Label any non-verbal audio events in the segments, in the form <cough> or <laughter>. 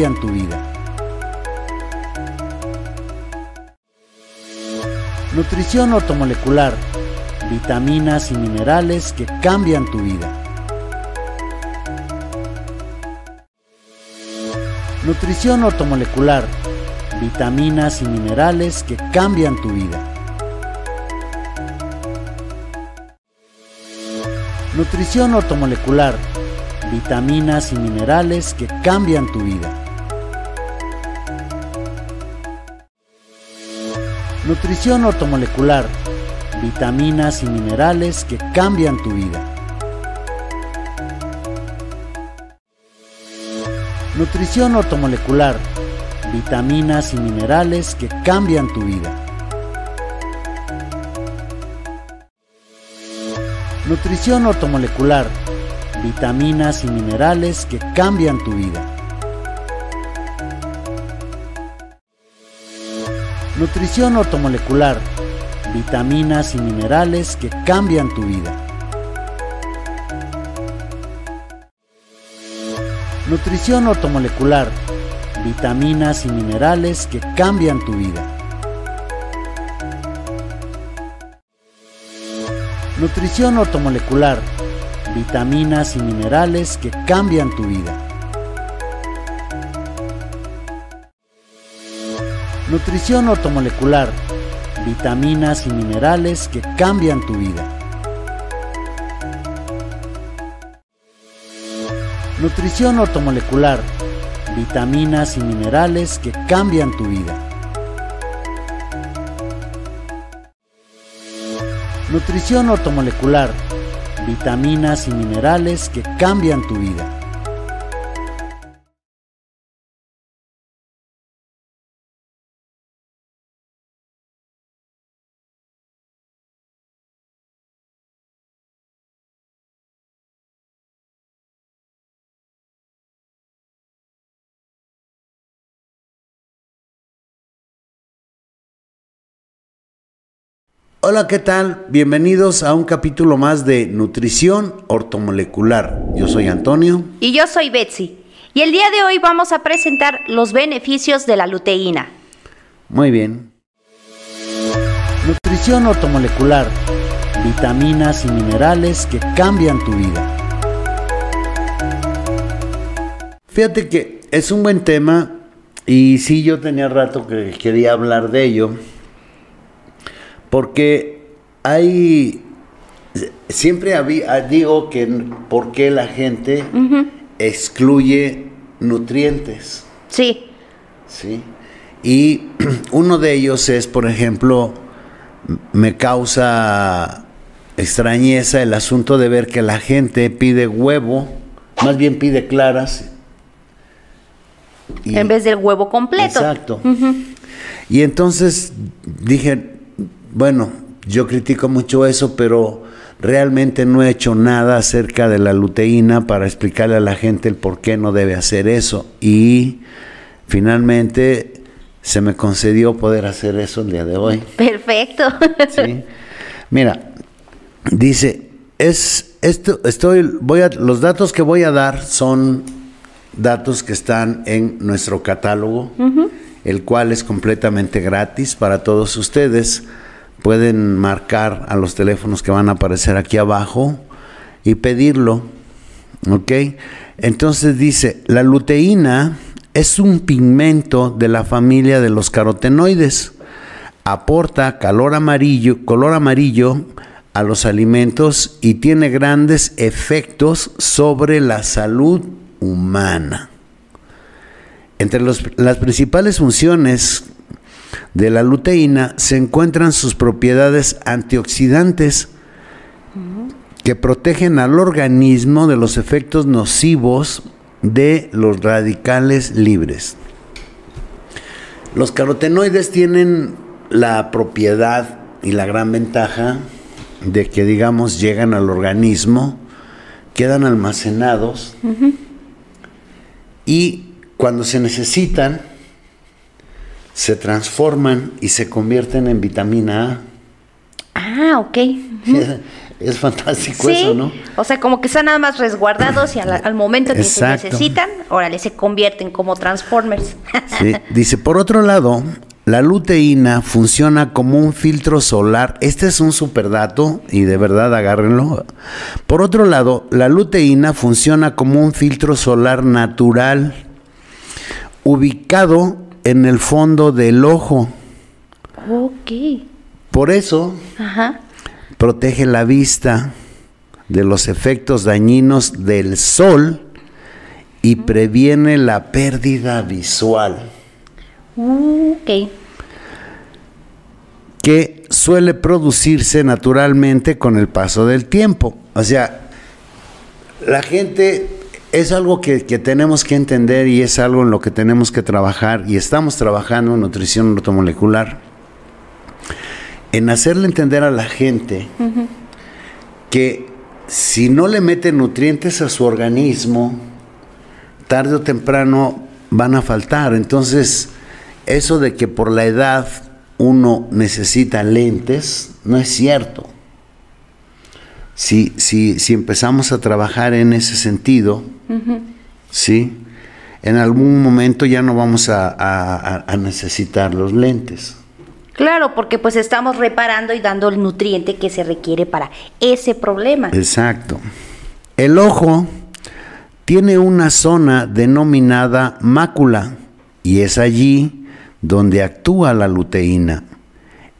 tu vida. Nutrición ortomolecular, vitaminas y minerales que cambian tu vida. Nutrición ortomolecular, vitaminas y minerales que cambian tu vida. Nutrición ortomolecular, vitaminas y minerales que cambian tu vida. Nutrición ortomolecular, vitaminas y minerales que cambian tu vida. Nutrición ortomolecular, vitaminas y minerales que cambian tu vida. Nutrición ortomolecular, vitaminas y minerales que cambian tu vida. Nutrición ortomolecular, vitaminas y minerales que cambian tu vida. Nutrición ortomolecular, vitaminas y minerales que cambian tu vida. Nutrición ortomolecular, vitaminas y minerales que cambian tu vida. Nutrición ortomolecular, vitaminas y minerales que cambian tu vida. Nutrición ortomolecular, vitaminas y minerales que cambian tu vida. Nutrición ortomolecular, vitaminas y minerales que cambian tu vida. Hola, ¿qué tal? Bienvenidos a un capítulo más de Nutrición Ortomolecular. Yo soy Antonio. Y yo soy Betsy. Y el día de hoy vamos a presentar los beneficios de la luteína. Muy bien. Nutrición ortomolecular. Vitaminas y minerales que cambian tu vida. Fíjate que es un buen tema y sí yo tenía rato que quería hablar de ello porque hay, siempre había, digo que por qué la gente excluye nutrientes. Sí. Sí. Y <clears throat> uno de ellos es, por ejemplo, me causa extrañeza el asunto de ver que la gente pide huevo, más bien pide claras. en vez del huevo completo. Exacto. Y entonces dije, bueno, yo critico mucho eso, pero realmente no he hecho nada acerca de la luteína para explicarle a la gente el por qué no debe hacer eso. Y finalmente se me concedió poder hacer eso el día de hoy. Perfecto. <laughs> Sí. Mira, dice, es esto estoy voy a los datos que voy a dar son datos que están en nuestro catálogo, el cual es completamente gratis para todos ustedes pueden marcar a los teléfonos que van a aparecer aquí abajo y pedirlo. ¿Ok? Entonces dice, la luteína es un pigmento de la familia de los carotenoides. Aporta color amarillo, color amarillo a los alimentos y tiene grandes efectos sobre la salud humana. Entre las principales funciones de la luteína se encuentran sus propiedades antioxidantes que protegen al organismo de los efectos nocivos de los radicales libres. Los carotenoides tienen la propiedad y la gran ventaja de que, digamos, llegan al organismo, quedan almacenados y cuando se necesitan, se transforman y se convierten en vitamina A. Ah, ok. <laughs> Es fantástico eso, ¿no? O sea, como que están nada más resguardados y al, momento que se necesitan, órale, se convierten como Transformers. <laughs> sí. Dice, por otro lado, la luteína funciona como un filtro solar. Este es un superdato y de verdad agárrenlo. Por otro lado, la luteína funciona como un filtro solar natural ubicado en el fondo del ojo. Ok. Por eso protege la vista de los efectos dañinos del sol y previene la pérdida visual. Ok. Que suele producirse naturalmente con el paso del tiempo. O sea, la gente es algo que, tenemos que entender y es algo en lo que tenemos que trabajar y estamos trabajando en nutrición ortomolecular, en hacerle entender a la gente que si no le mete nutrientes a su organismo, tarde o temprano van a faltar. Entonces, eso de que por la edad uno necesita lentes, no es cierto. Si, si, si empezamos a trabajar en ese sentido, ¿sí? En algún momento ya no vamos a, necesitar los lentes. Claro, porque pues estamos reparando y dando el nutriente que se requiere para ese problema. Exacto. El ojo tiene una zona denominada mácula y es allí donde actúa la luteína.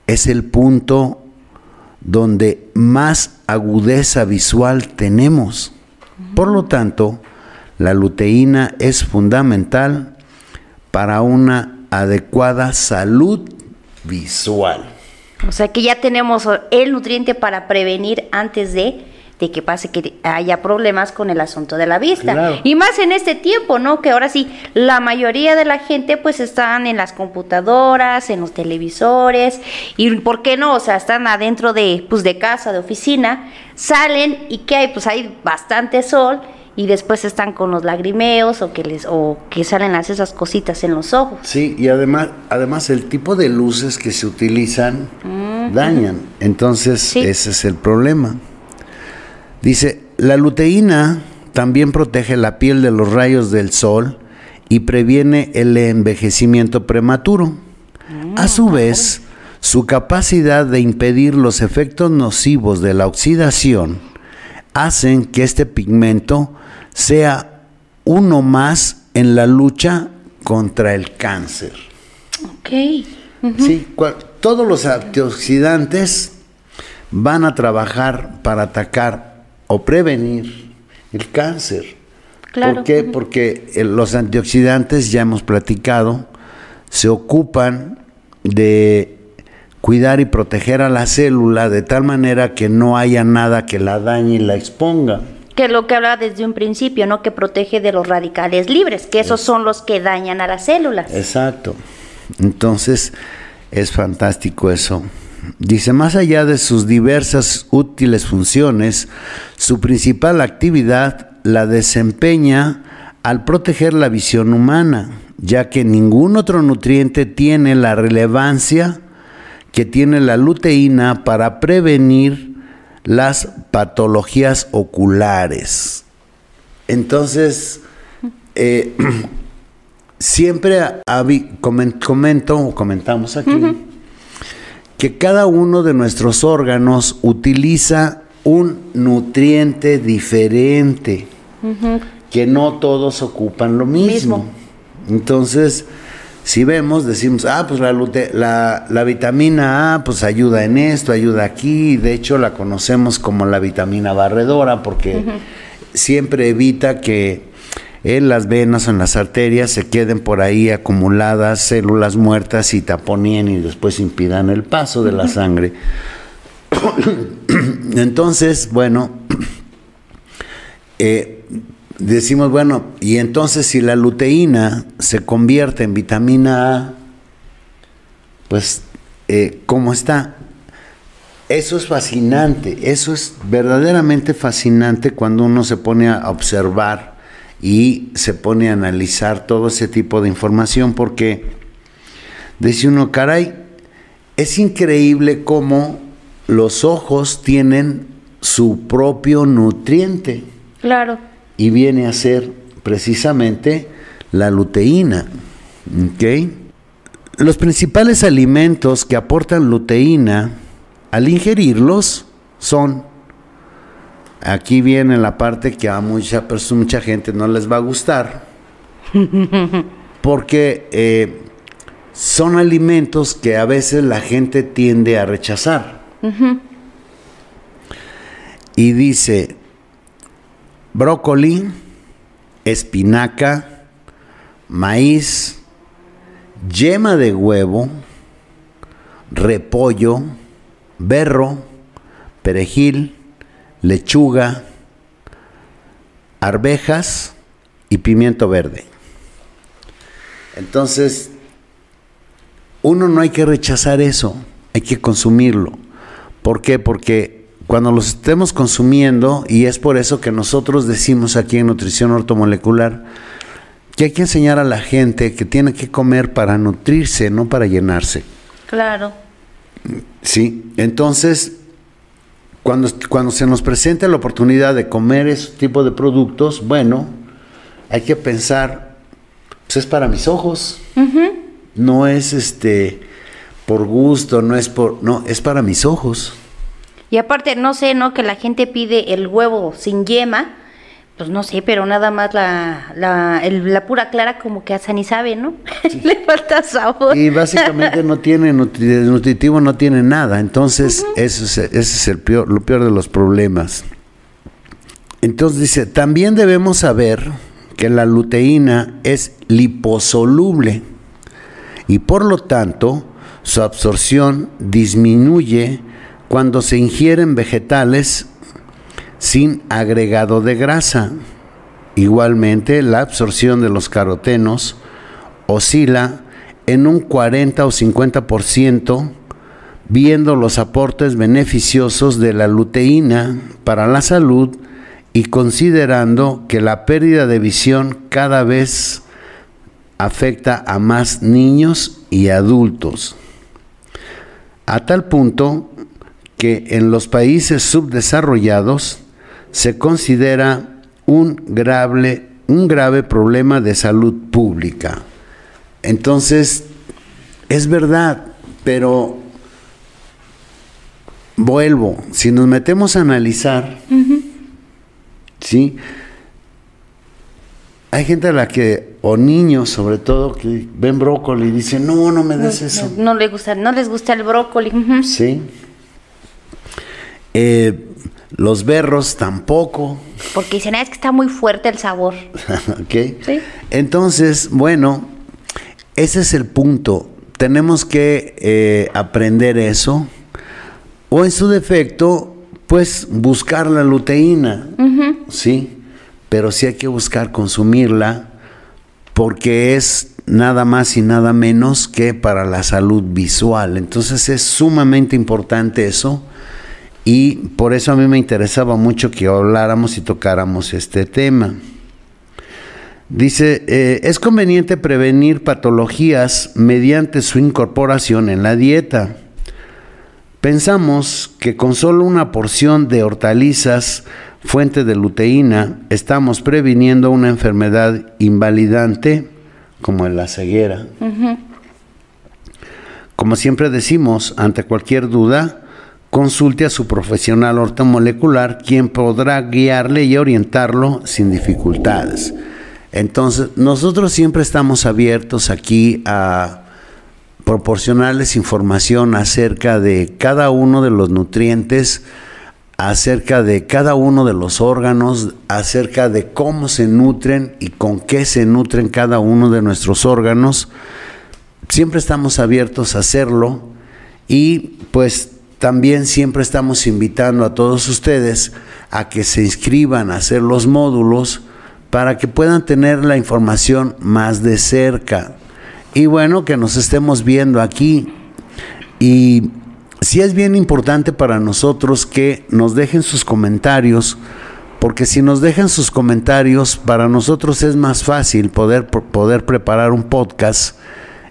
Es el punto donde más agudeza visual tenemos. Por lo tanto, la luteína es fundamental para una adecuada salud visual. O sea que ya tenemos el nutriente para prevenir antes de, que pase que haya problemas con el asunto de la vista. Y más en este tiempo, ¿no? Que ahora sí, la mayoría de la gente pues están en las computadoras, en los televisores, y ¿por qué no? O sea, están adentro de, pues, de casa, de oficina, salen y ¿qué hay? Pues hay bastante sol y después están con los lagrimeos o que les o que salen las esas cositas en los ojos. Sí, y además además el tipo de luces que se utilizan dañan. Entonces, ese es el problema. Dice, la luteína también protege la piel de los rayos del sol y previene el envejecimiento prematuro. A su vez, su capacidad de impedir los efectos nocivos de la oxidación hacen que este pigmento sea uno más en la lucha contra el cáncer. Ok. Sí, todos los antioxidantes van a trabajar para atacar o prevenir el cáncer. Claro. ¿Por qué? Porque eh, los antioxidantes, ya hemos platicado, se ocupan de cuidar y proteger a la célula de tal manera que no haya nada que la dañe y la exponga que es lo que hablaba desde un principio, ¿no? Que protege de los radicales libres, que esos son los que dañan a las células. Exacto. Entonces, es fantástico eso. Dice, más allá de sus diversas útiles funciones, su principal actividad la desempeña al proteger la visión humana, ya que ningún otro nutriente tiene la relevancia que tiene la luteína para prevenir las patologías oculares. Entonces, eh, <clears throat> siempre comento o comentamos aquí que cada uno de nuestros órganos utiliza un nutriente diferente, que no todos ocupan lo mismo. Entonces, si vemos, decimos, ah, pues la, la, la, vitamina A, pues ayuda en esto, ayuda aquí, de hecho la conocemos como la vitamina barredora, porque siempre evita que en las venas o en las arterias se queden por ahí acumuladas células muertas y taponien y después impidan el paso de la sangre. <coughs> Entonces, bueno, <coughs> eh, decimos, bueno, y entonces si la luteína se convierte en vitamina A, pues, eh, ¿cómo está? Eso es fascinante, eso es verdaderamente fascinante cuando uno se pone a observar y se pone a analizar todo ese tipo de información, porque dice uno, caray, es increíble cómo los ojos tienen su propio nutriente. Claro. Y viene a ser precisamente la luteína. Los principales alimentos que aportan luteína al ingerirlos son, aquí viene la parte que a mucha, mucha gente no les va a gustar, <laughs> porque eh, son alimentos que a veces la gente tiende a rechazar. Y dice, brócoli, espinaca, maíz, yema de huevo, repollo, berro, perejil, lechuga, arvejas y pimiento verde. Entonces, uno no hay que rechazar eso, hay que consumirlo. ¿Por qué? Porque cuando los estemos consumiendo, y es por eso que nosotros decimos aquí en Nutrición Ortomolecular, que hay que enseñar a la gente que tiene que comer para nutrirse, no para llenarse. Claro. Sí, entonces, cuando, cuando se nos presenta la oportunidad de comer ese tipo de productos, bueno, hay que pensar, pues es para mis ojos, no es este por gusto, no es por, no, es para mis ojos. Y aparte, no sé, ¿no? Que la gente pide el huevo sin yema, pues no sé, pero nada más la, la, la pura clara como que hasta ni sabe, ¿no? <laughs> Le falta sabor. Y básicamente no tiene, nutritivo no tiene nada, entonces eso es, ese es el peor, lo peor de los problemas. Entonces dice, también debemos saber que la luteína es liposoluble y por lo tanto su absorción disminuye cuando se ingieren vegetales sin agregado de grasa. Igualmente, la absorción de los carotenos oscila en un 40 o 50%, viendo los aportes beneficiosos de la luteína para la salud y considerando que la pérdida de visión cada vez afecta a más niños y adultos. A tal punto que en los países subdesarrollados se considera un grave, un grave problema de salud pública. Entonces, es verdad, pero vuelvo, si nos metemos a analizar, ¿sí? Hay gente a la que, o niños sobre todo, que ven brócoli y dicen, no, no me des eso. No, le gusta, no les gusta el brócoli. Sí. Eh, los berros tampoco. Porque dicen, ah, es que está muy fuerte el sabor. <laughs> ok. ¿Sí? Entonces, bueno, ese es el punto. Tenemos que eh, aprender eso. O en su defecto, pues buscar la luteína. Sí. Pero sí hay que buscar consumirla porque es nada más y nada menos que para la salud visual. Entonces es sumamente importante eso y por eso a mí me interesaba mucho que habláramos y tocáramos este tema. Dice, eh, es conveniente prevenir patologías mediante su incorporación en la dieta. Pensamos que con solo una porción de hortalizas, fuente de luteína, estamos previniendo una enfermedad invalidante como en la ceguera. Como siempre decimos, ante cualquier duda, consulte a su profesional ortomolecular, quien podrá guiarle y orientarlo sin dificultades. Entonces, nosotros siempre estamos abiertos aquí a proporcionarles información acerca de cada uno de los nutrientes, acerca de cada uno de los órganos, acerca de cómo se nutren y con qué se nutren cada uno de nuestros órganos. Siempre estamos abiertos a hacerlo y pues también siempre estamos invitando a todos ustedes a que se inscriban a hacer los módulos para que puedan tener la información más de cerca. Y bueno, que nos estemos viendo aquí. Y sí es bien importante para nosotros que nos dejen sus comentarios, porque si nos dejan sus comentarios, para nosotros es más fácil poder, poder preparar un podcast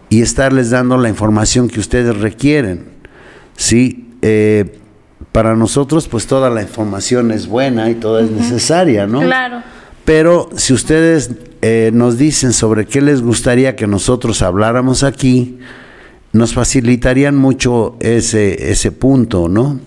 y estarles dando la información que ustedes requieren. ¿sí? Eh, para nosotros pues toda la información es buena y toda es necesaria, ¿no? Claro. Pero si ustedes eh, nos dicen sobre qué les gustaría que nosotros habláramos aquí, nos facilitarían mucho ese, ese punto, ¿no?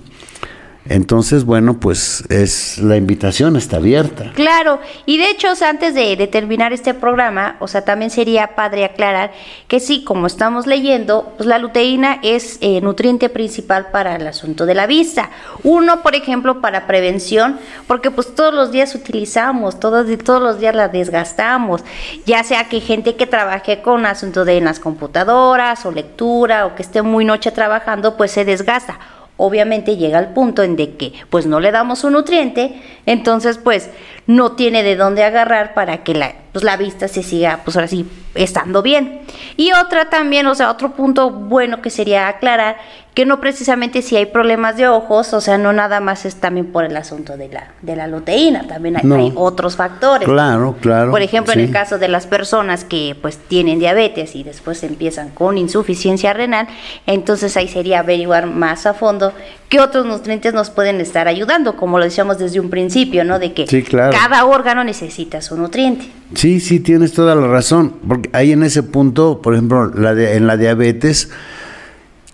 Entonces, bueno, pues es la invitación está abierta. Claro, y de hecho, antes de, terminar este programa, o sea, también sería padre aclarar que sí, como estamos leyendo, pues la luteína es eh, nutriente principal para el asunto de la vista. Uno, por ejemplo, para prevención, porque pues todos los días utilizamos, todos, todos los días la desgastamos, ya sea que gente que trabaje con asunto de en las computadoras o lectura o que esté muy noche trabajando, pues se desgasta obviamente llega al punto en de que pues no le damos un nutriente, entonces pues no tiene de dónde agarrar para que la, pues, la vista se siga pues ahora sí estando bien. Y otra también, o sea, otro punto bueno que sería aclarar que no precisamente si hay problemas de ojos, o sea, no nada más es también por el asunto de la, de la luteína, también hay, otros factores. Claro, claro. Por ejemplo, en el caso de las personas que pues tienen diabetes y después empiezan con insuficiencia renal, entonces ahí sería averiguar más a fondo qué otros nutrientes nos pueden estar ayudando, como lo decíamos desde un principio, ¿no? De que cada órgano necesita su nutriente. Sí, sí, tienes toda la razón, porque ahí en ese punto, por ejemplo, la en la diabetes,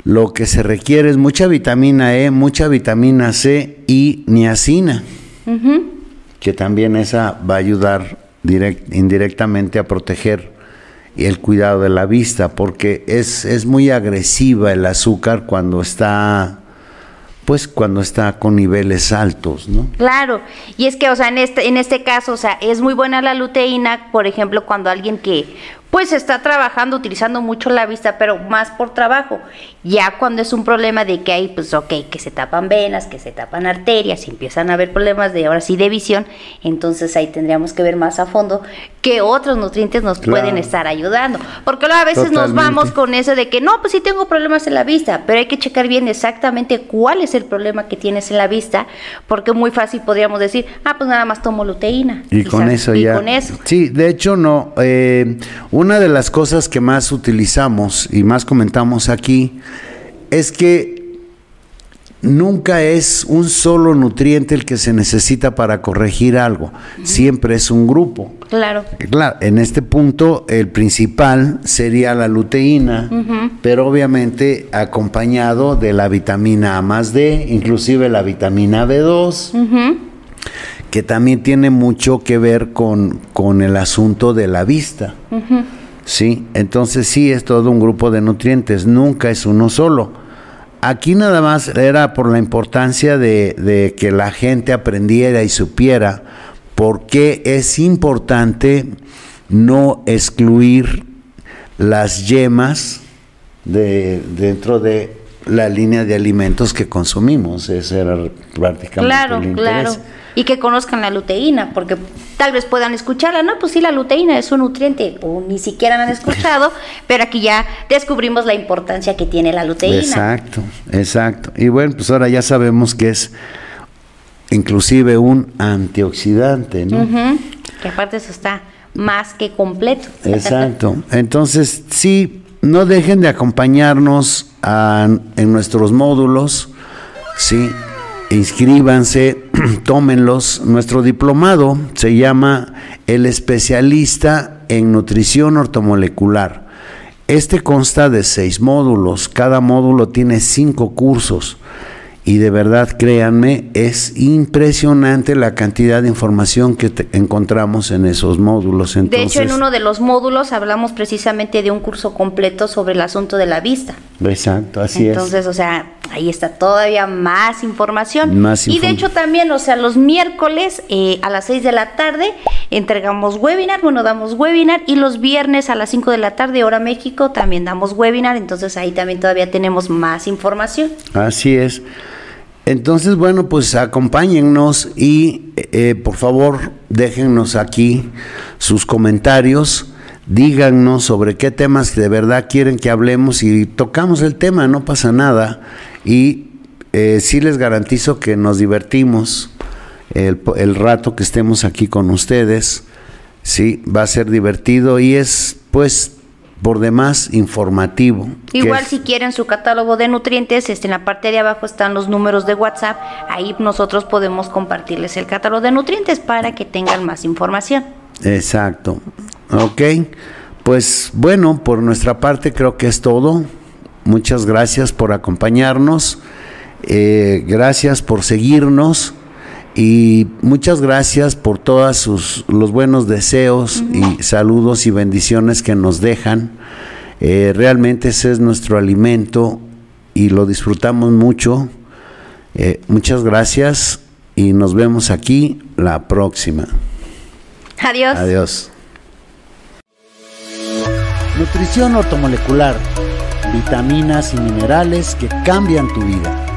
lo que se requiere es mucha vitamina E, mucha vitamina C y niacina, que también esa va a ayudar indirectamente a proteger el cuidado de la vista, porque es, es muy agresiva el azúcar cuando está pues cuando está con niveles altos, ¿no? Claro, y es que, o sea, en este, en este caso, o sea, es muy buena la luteína, por ejemplo, cuando alguien que pues está trabajando, utilizando mucho la vista, pero más por trabajo. Ya cuando es un problema de que hay, pues ok, que se tapan venas, que se tapan arterias, y empiezan a haber problemas de ahora sí de visión, entonces ahí tendríamos que ver más a fondo qué otros nutrientes nos pueden estar ayudando. Porque luego a veces nos vamos con eso de que no, pues sí tengo problemas en la vista, pero hay que checar bien exactamente cuál es el problema que tienes en la vista, porque muy fácil podríamos decir, ah, pues nada más tomo luteína. Y con eso y Con eso. Sí, de hecho no. Eh, una de las cosas que más utilizamos y más comentamos aquí es que nunca es un solo nutriente el que se necesita para corregir algo, siempre es un grupo. Claro. Claro, en este punto el principal sería la luteína, pero obviamente acompañado de la vitamina A más D, inclusive la vitamina B2 que también tiene mucho que ver con, con el asunto de la vista. Sí, entonces sí es todo un grupo de nutrientes, nunca es uno solo. Aquí nada más era por la importancia de, de que la gente aprendiera y supiera por qué es importante no excluir las yemas de, dentro de la línea de alimentos que consumimos. Ese era prácticamente claro, el interés. Claro y que conozcan la luteína, porque tal vez puedan escucharla, no, pues sí, la luteína es un nutriente, o ni siquiera la han escuchado, <laughs> pero aquí ya descubrimos la importancia que tiene la luteína. Exacto, exacto. Y bueno, pues ahora ya sabemos que es inclusive un antioxidante, ¿no? Que aparte eso está más que completo. Exacto. Entonces, sí, no dejen de acompañarnos en nuestros módulos, sí, inscríbanse, <clears throat> tómenlos. Nuestro diplomado se llama El especialista en nutrición ortomolecular. Este consta de seis módulos, cada módulo tiene cinco cursos y de verdad créanme, es impresionante la cantidad de información que encontramos en esos módulos. de hecho, en uno de los módulos hablamos precisamente de un curso completo sobre el asunto de la vista. Exacto, así es. Entonces, o sea, ahí está todavía más información. Más y de hecho también, o sea, los miércoles eh, a las 6 de la tarde entregamos webinar, bueno, damos webinar y los viernes a las 5 de la tarde, hora México, también damos webinar, entonces ahí también todavía tenemos más información. Así es. Entonces, bueno, pues acompáñennos y eh, por favor déjennos aquí sus comentarios, díganos sobre qué temas de verdad quieren que hablemos y tocamos el tema, no pasa nada. Y eh, sí les garantizo que nos divertimos el rato que estemos aquí con ustedes, sí, va a ser divertido y es pues por demás informativo. Igual si quieren su catálogo de nutrientes, este, en la parte de abajo están los números de WhatsApp, ahí nosotros podemos compartirles el catálogo de nutrientes para que tengan más información. Exacto. Ok, pues bueno, por nuestra parte creo que es todo. Muchas gracias por acompañarnos, eh, gracias por seguirnos y muchas gracias por todos sus, los buenos deseos y saludos y bendiciones que nos dejan. Eh, realmente ese es nuestro alimento y lo disfrutamos mucho. Eh, muchas gracias y nos vemos aquí la próxima. Adiós. Adiós. Nutrición ortomolecular. Vitaminas y minerales que cambian tu vida.